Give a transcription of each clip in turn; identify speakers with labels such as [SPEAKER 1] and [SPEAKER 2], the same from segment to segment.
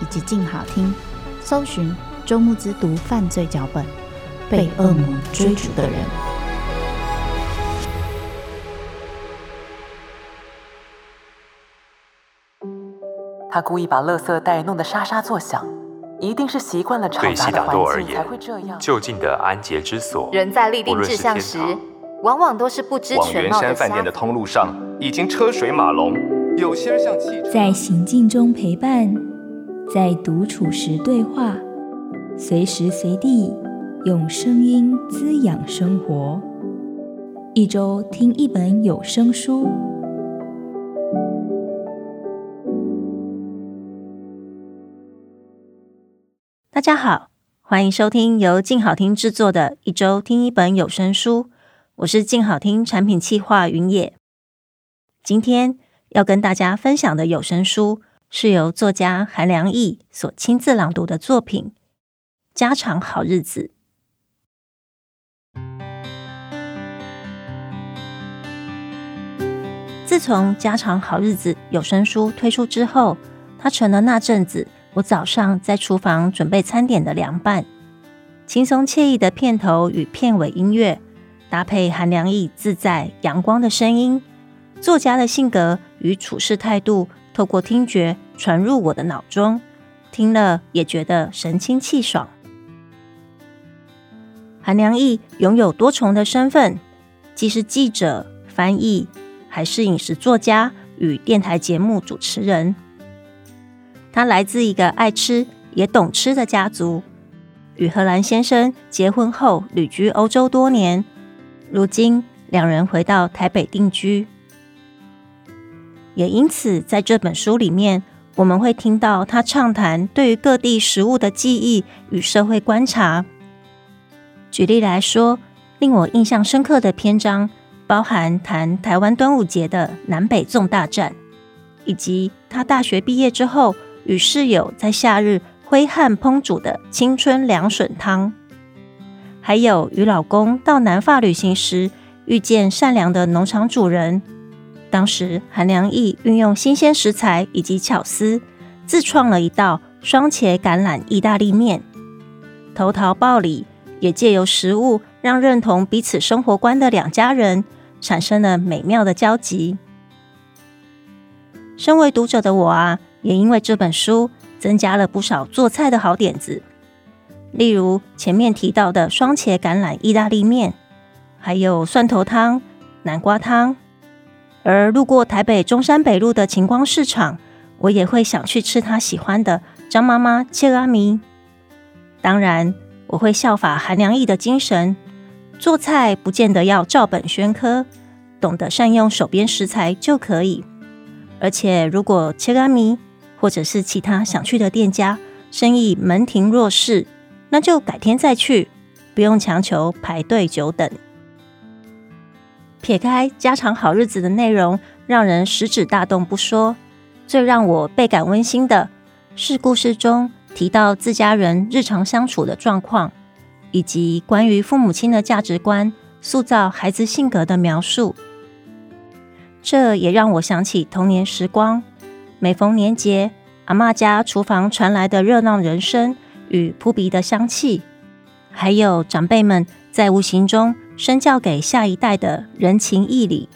[SPEAKER 1] 以及静好听，搜寻。周慕之读犯罪脚本，被恶魔追逐的人。
[SPEAKER 2] 他故意把垃圾袋弄得沙沙作响，一定是习惯了吵杂的环境才会这样。
[SPEAKER 3] 就近的安洁之所，
[SPEAKER 4] 人在立定志向时，往往都是不知全貌的。
[SPEAKER 5] 往圆山饭店的通路上已经车水马龙，有些人像汽车，
[SPEAKER 6] 在行进中陪伴，在独处时对话。随时随地用声音滋养生活，一周听一本有声书。
[SPEAKER 7] 大家好，欢迎收听由静好听制作的一周听一本有声书。我是静好听产品企划云野。今天要跟大家分享的有声书，是由作家韩良忆所亲自朗读的作品。家常好日子。自从《家常好日子》有声书推出之后，它成了那阵子我早上在厨房准备餐点的凉拌。轻松惬意的片头与片尾音乐，搭配韩良忆自在阳光的声音，作家的性格与处事态度，透过听觉传入我的脑中，听了也觉得神清气爽。韩良忆拥有多重的身份，既是记者、翻译，还是饮食作家与电台节目主持人。他来自一个爱吃也懂吃的家族，与荷兰先生结婚后旅居欧洲多年，如今两人回到台北定居。也因此，在这本书里面，我们会听到他畅谈对于各地食物的记忆与社会观察。举例来说，令我印象深刻的篇章包含谈台湾端午节的南北粽大战，以及他大学毕业之后与室友在夏日挥汗烹煮的青春凉笋汤，还有与老公到南法旅行时遇见善良的农场主人。当时韩良义运用新鲜食材以及巧思，自创了一道双茄橄榄意大利面，投桃报李。也借由食物，让认同彼此生活观的两家人产生了美妙的交集。身为读者的我啊，也因为这本书增加了不少做菜的好点子，例如前面提到的双茄橄榄意大利面，还有蒜头汤、南瓜汤。而路过台北中山北路的晴光市场，我也会想去吃他喜欢的张妈妈切拉米。当然。我会效法韩良义的精神，做菜不见得要照本宣科，懂得善用手边食材就可以。而且，如果切拉米或者是其他想去的店家生意门庭若市，那就改天再去，不用强求排队久等。撇开家常好日子的内容让人食指大动不说，最让我倍感温馨的是故事中。提到自家人日常相处的状况，以及关于父母亲的价值观塑造孩子性格的描述，这也让我想起童年时光。每逢年节，阿嬷家厨房传来的热闹人声与扑鼻的香气，还有长辈们在无形中身教给下一代的人情义理。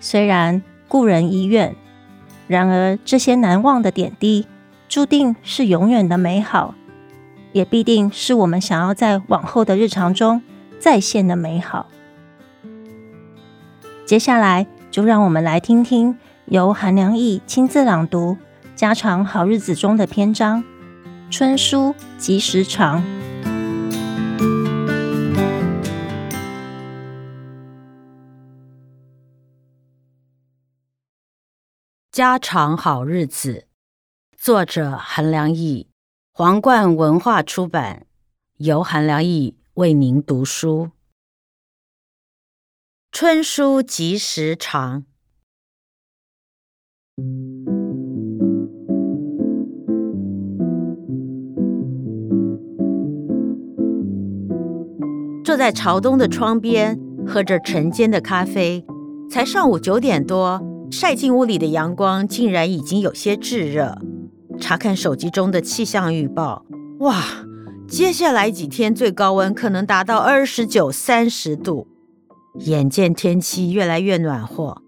[SPEAKER 7] 虽然故人已远，然而这些难忘的点滴。注定是永远的美好，也必定是我们想要在往后的日常中再现的美好。接下来，就让我们来听听由韩良忆亲自朗读《家常好日子》中的篇章《春书及时长》。
[SPEAKER 8] 家常好日子，作者韩良义，皇冠文化出版，由韩良义为您读书。春书及时长。坐在朝东的窗边，喝着晨间的咖啡，才上午九点多。晒进屋里的阳光竟然已经有些炙热。查看手机中的气象预报，哇，接下来几天最高温可能达到二十九、三十度。眼见天气越来越暖和，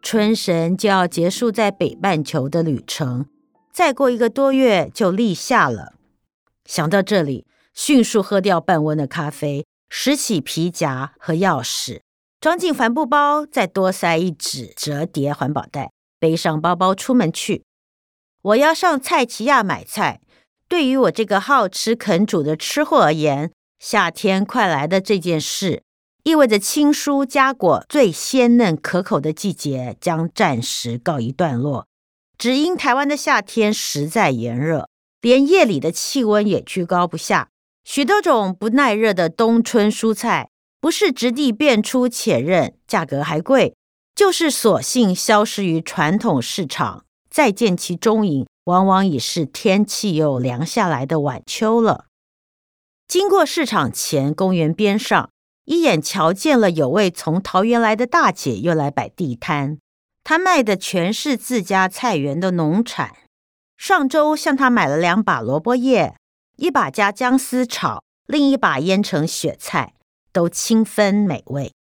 [SPEAKER 8] 春神就要结束在北半球的旅程，再过一个多月就立夏了。想到这里，迅速喝掉半温的咖啡，拾起皮夹和钥匙。装进帆布包，再多塞一纸折叠环保袋，背上包包出门去。我要上菜奇亚买菜。对于我这个好吃肯煮的吃货而言，夏天快来的这件事，意味着青蔬佳果最鲜嫩可口的季节将暂时告一段落。只因台湾的夏天实在炎热，连夜里的气温也居高不下，许多种不耐热的冬春蔬菜。不是质地变粗且韧，价格还贵，就是索性消失于传统市场。再见其踪影，往往已是天气又凉下来的晚秋了。经过市场前公园边上，一眼瞧见了有位从桃园来的大姐又来摆地摊，她卖的全是自家菜园的农产。上周向她买了两把萝卜叶，一把加姜丝炒，另一把腌成雪菜。都清芬美味。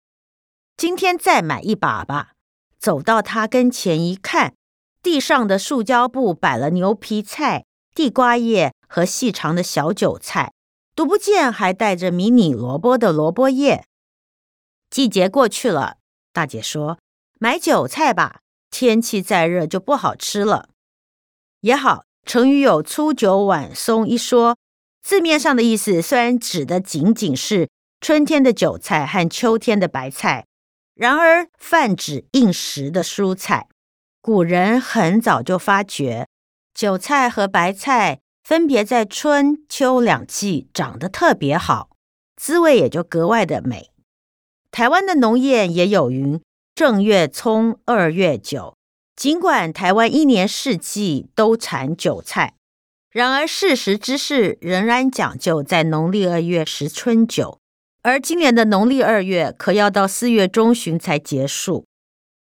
[SPEAKER 8] 今天再买一把吧。走到他跟前一看，地上的塑胶布摆了牛皮菜、地瓜叶和细长的小韭菜，独不见还带着迷你萝卜的萝卜叶。季节过去了，大姐说：“买韭菜吧，天气再热就不好吃了。”也好，成语有“粗韭晚松”一说，字面上的意思虽然指的仅仅是。春天的韭菜和秋天的白菜，然而泛指应时的蔬菜。古人很早就发觉，韭菜和白菜分别在春秋两季长得特别好，滋味也就格外的美。台湾的农业也有云：“正月葱，二月韭。”尽管台湾一年四季都产韭菜，然而事实之是仍然讲究在农历二月食春韭。而今年的农历二月可要到四月中旬才结束，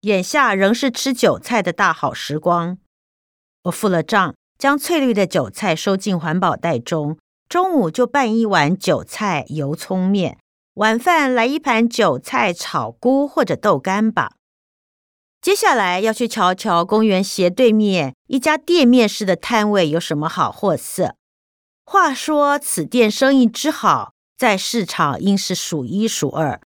[SPEAKER 8] 眼下仍是吃韭菜的大好时光。我付了账，将翠绿的韭菜收进环保袋中，中午就拌一碗韭菜油葱面，晚饭来一盘韭菜炒菇或者豆干吧。接下来要去瞧瞧公园斜对面一家店面式的摊位有什么好货色。话说此店生意之好。在市场应是数一数二。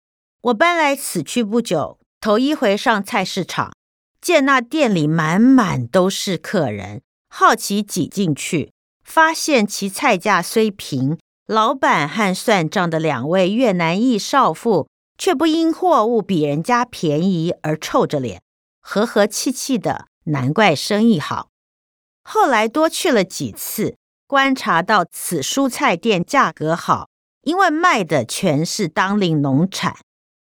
[SPEAKER 8] 我搬来此区不久，头一回上菜市场，见那店里满满都是客人，好奇挤进去，发现其菜价虽平，老板和算账的两位越南裔少妇却不因货物比人家便宜而臭着脸，和和气气的，难怪生意好。后来多去了几次，观察到此蔬菜店价格好。因为卖的全是当令农产，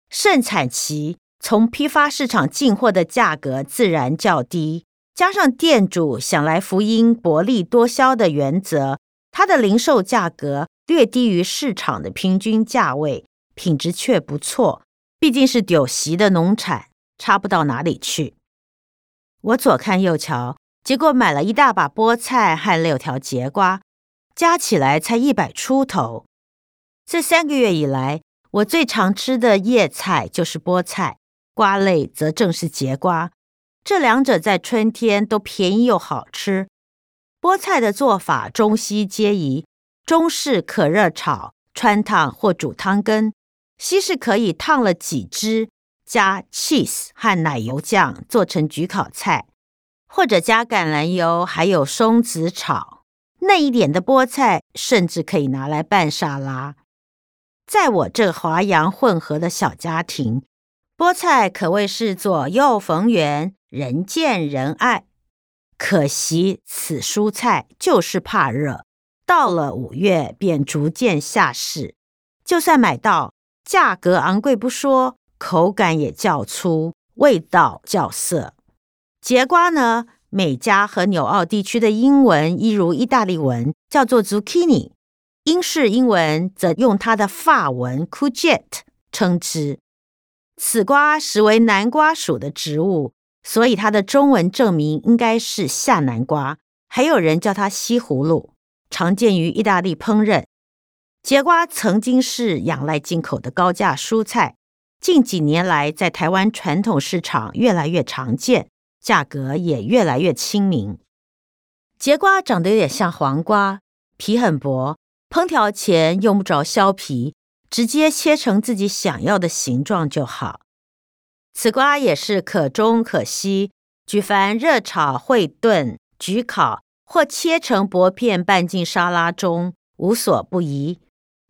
[SPEAKER 8] 盛产期从批发市场进货的价格自然较低，加上店主想来福音薄利多销的原则，它的零售价格略低于市场的平均价位，品质却不错。毕竟是丢席的农产，差不到哪里去。我左看右瞧，结果买了一大把菠菜和六条节瓜，加起来才一百出头。这三个月以来，我最常吃的叶菜就是菠菜，瓜类则正是节瓜。这两者在春天都便宜又好吃。菠菜的做法中西皆宜，中式可热炒、穿烫或煮汤羹，西式可以烫了几只，加 cheese 和奶油酱做成焗烤菜，或者加橄榄油，还有松子炒。嫩一点的菠菜甚至可以拿来拌沙拉。在我这华洋混合的小家庭，菠菜可谓是左右逢源，人见人爱。可惜此蔬菜就是怕热，到了五月便逐渐下市。就算买到，价格昂贵不说，口感也较粗，味道较涩。节瓜呢？美加和纽澳地区的英文一如意大利文，叫做 zucchini；英式英文则用它的法文 courgette 称之。此瓜实为南瓜属的植物，所以它的中文正名应该是夏南瓜，还有人叫它西葫芦，常见于意大利烹饪。节瓜曾经是仰赖进口的高价蔬菜，近几年来在台湾传统市场越来越常见。价格也越来越亲民。节瓜长得有点像黄瓜，皮很薄，烹调前用不着削皮，直接切成自己想要的形状就好。此瓜也是可中可西，举凡热炒、烩炖、焗烤或切成薄片拌进沙拉中，无所不宜。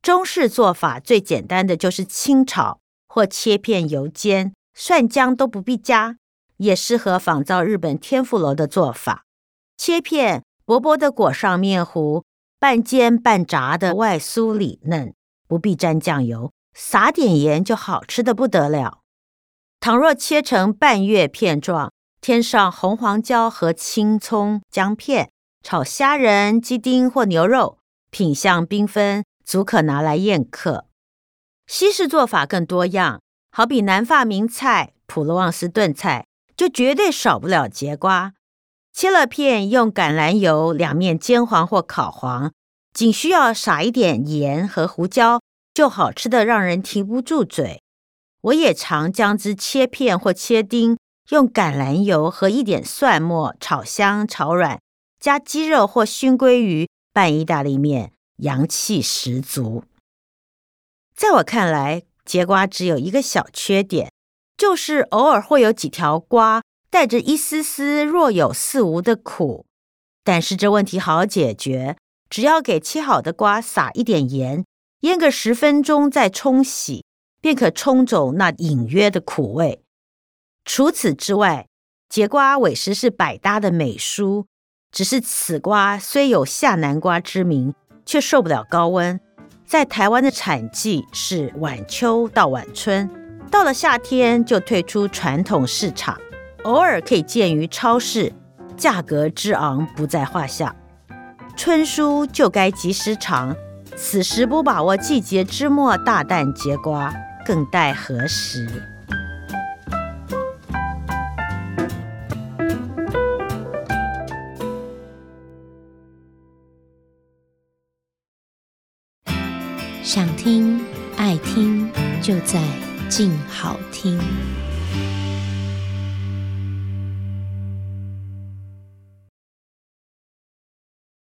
[SPEAKER 8] 中式做法最简单的就是清炒或切片油煎，蒜姜都不必加。也适合仿造日本天妇罗的做法，切片薄薄的裹上面糊，半煎半炸的外酥里嫩，不必沾酱油，撒点盐就好吃的不得了。倘若切成半月片状，添上红黄椒和青葱姜片，炒虾仁、鸡丁或牛肉，品相缤纷，足可拿来宴客。西式做法更多样，好比南法名菜普罗旺斯炖菜。就绝对少不了节瓜，切了片，用橄榄油两面煎黄或烤黄，仅需要撒一点盐和胡椒，就好吃的让人停不住嘴。我也常将之切片或切丁，用橄榄油和一点蒜末炒香炒软，加鸡肉或熏鲑鱼拌意大利面，洋气十足。在我看来，节瓜只有一个小缺点。就是偶尔会有几条瓜带着一丝丝若有似无的苦，但是这问题好解决，只要给切好的瓜撒一点盐，腌个十分钟再冲洗，便可冲走那隐约的苦味。除此之外，节瓜委实是百搭的美蔬。只是此瓜虽有夏南瓜之名，却受不了高温，在台湾的产季是晚秋到晚春。到了夏天就退出传统市场，偶尔可以见于超市，价格之昂不在话下。春蔬就该及时尝，此时不把握季节之末大啖櫛瓜，更待何时？
[SPEAKER 9] 想听爱听就在。静好听。